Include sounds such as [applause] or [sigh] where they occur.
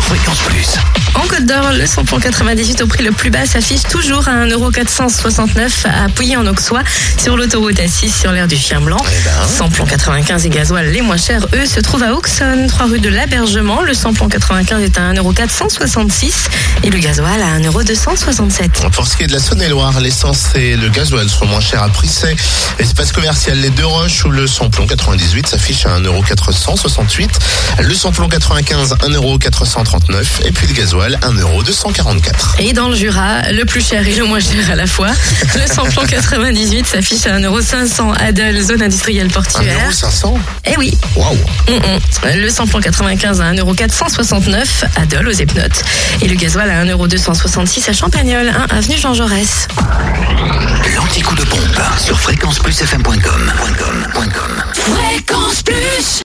Fréquence Plus. En Côte d'Or, le samplon 98 au prix le plus bas s'affiche toujours à 1,469€ à Pouilly en Auxois sur l'autoroute A6 sur l'aire du Chien Blanc. Eh ben. Samplon 95 et gasoil les moins chers, eux, se trouvent à Auxonne, 3 rue de l'Abergement. Le samplon 95 est à 1,466€ et le gasoil à 1,267€. Pour ce qui est de la Saône-et-Loire, l'essence et le gasoil sont moins chers à Prissé. Espace commercial Les Deux Roches où le samplon 98 s'affiche à 1,468€. Le samplon 95, 1,439€ et puis le gasoil, 1,244€. Et dans le Jura, le plus cher et le moins cher à la fois, [laughs] le samplon 98 s'affiche à 1,500€ à Dole, zone industrielle portuaire. 1,500€? Eh oui, Waouh! Mm, mm. Le samplon 95 à 1,469€ à Dole, aux Epnotes. Et le gasoil à 1,266€ à Champagnol, 1 avenue Jean Jaurès. L'anti-coup de pompe sur fréquenceplusfm.com.